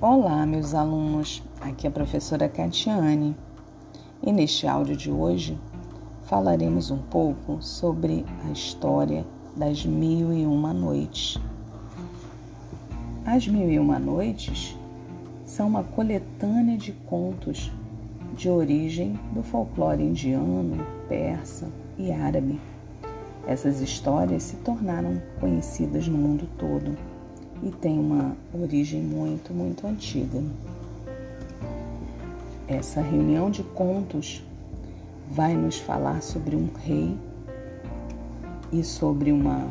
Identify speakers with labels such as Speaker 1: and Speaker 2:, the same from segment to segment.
Speaker 1: Olá, meus alunos. Aqui é a professora Catiane. E neste áudio de hoje falaremos um pouco sobre a história das Mil e Uma Noites. As Mil e Uma Noites são uma coletânea de contos de origem do folclore indiano, persa e árabe. Essas histórias se tornaram conhecidas no mundo todo e tem uma origem muito, muito antiga. Essa reunião de contos vai nos falar sobre um rei e sobre uma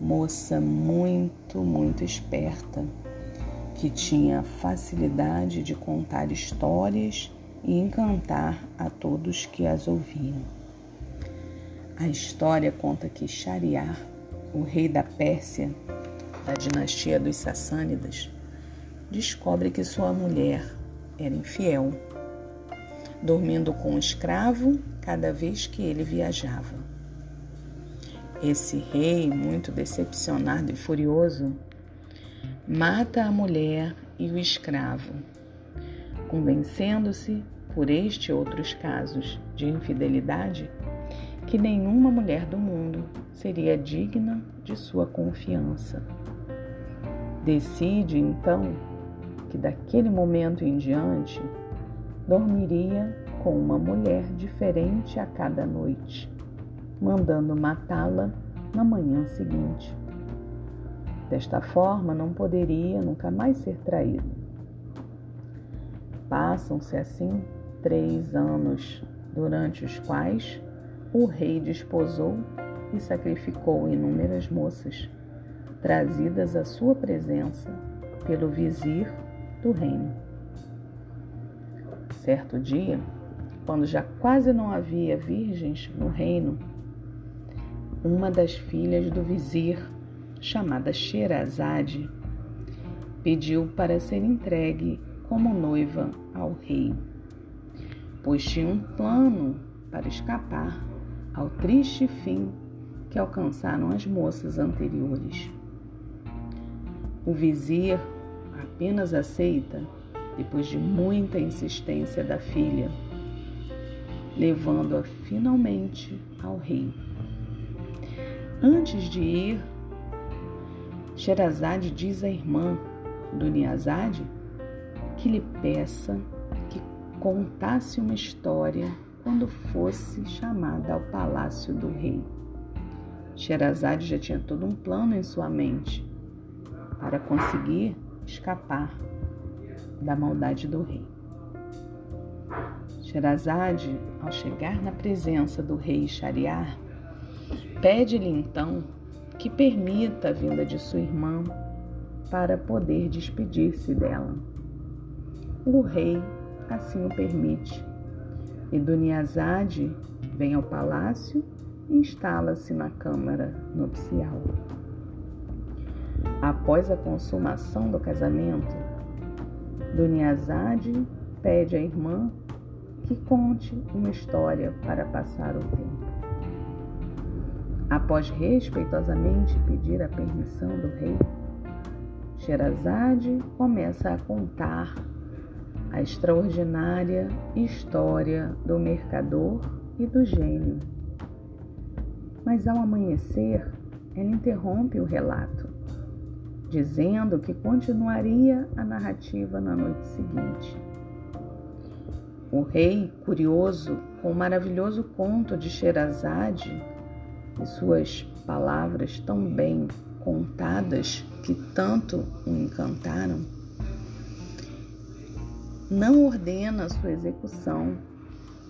Speaker 1: moça muito, muito esperta que tinha facilidade de contar histórias e encantar a todos que as ouviam. A história conta que Shariar, o rei da Pérsia, da dinastia dos Sassânidas, descobre que sua mulher era infiel, dormindo com um escravo cada vez que ele viajava. Esse rei, muito decepcionado e furioso, mata a mulher e o escravo, convencendo-se, por este e outros casos de infidelidade, que nenhuma mulher do mundo seria digna de sua confiança. Decide então que daquele momento em diante dormiria com uma mulher diferente a cada noite, mandando matá-la na manhã seguinte. Desta forma, não poderia nunca mais ser traído. Passam-se assim três anos, durante os quais o rei desposou e sacrificou inúmeras moças trazidas à sua presença pelo vizir do reino. Certo dia, quando já quase não havia virgens no reino, uma das filhas do vizir, chamada Sherazade, pediu para ser entregue como noiva ao rei, pois tinha um plano para escapar ao triste fim que alcançaram as moças anteriores. O vizir apenas aceita depois de muita insistência da filha, levando-a finalmente ao rei. Antes de ir, Sherazade diz à irmã Duniazade que lhe peça que contasse uma história quando fosse chamada ao palácio do rei. Sherazade já tinha todo um plano em sua mente para conseguir escapar da maldade do rei. Sherazade, ao chegar na presença do rei Shariar, pede-lhe então que permita a vinda de sua irmã para poder despedir-se dela. O rei assim o permite e Duniazade vem ao palácio e instala-se na câmara nupcial. Após a consumação do casamento, Duniazade pede à irmã que conte uma história para passar o tempo. Após respeitosamente pedir a permissão do rei, Sherazade começa a contar a extraordinária história do mercador e do gênio. Mas ao amanhecer, ela interrompe o relato dizendo que continuaria a narrativa na noite seguinte. O rei, curioso com o maravilhoso conto de Sherazade e suas palavras tão bem contadas que tanto o encantaram, não ordena a sua execução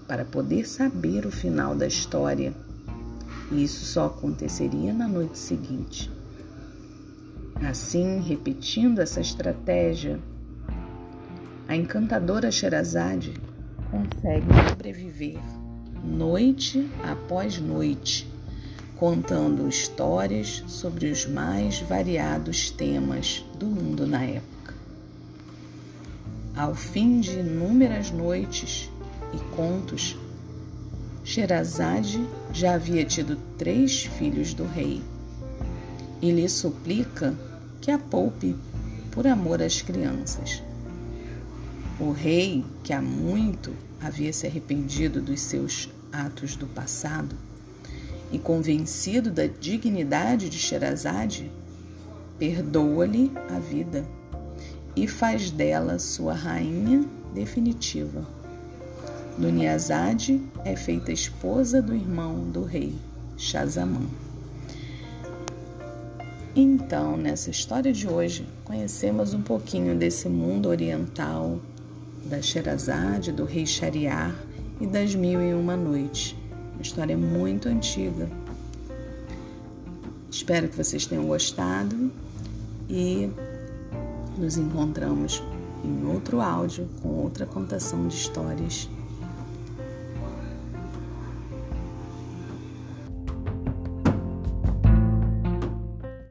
Speaker 1: para poder saber o final da história. E isso só aconteceria na noite seguinte. Assim, repetindo essa estratégia, a encantadora Sherazade consegue sobreviver noite após noite, contando histórias sobre os mais variados temas do mundo na época. Ao fim de inúmeras noites e contos, Sherazade já havia tido três filhos do rei e lhe suplica que a poupe por amor às crianças. O rei, que há muito havia se arrependido dos seus atos do passado e convencido da dignidade de Sherazade, perdoa-lhe a vida e faz dela sua rainha definitiva. Duniazade é feita esposa do irmão do rei, Shazamã. Então, nessa história de hoje, conhecemos um pouquinho desse mundo oriental, da Sherazade, do rei Shariar e das Mil e Uma Noites. Uma história muito antiga. Espero que vocês tenham gostado e nos encontramos em outro áudio com outra contação de histórias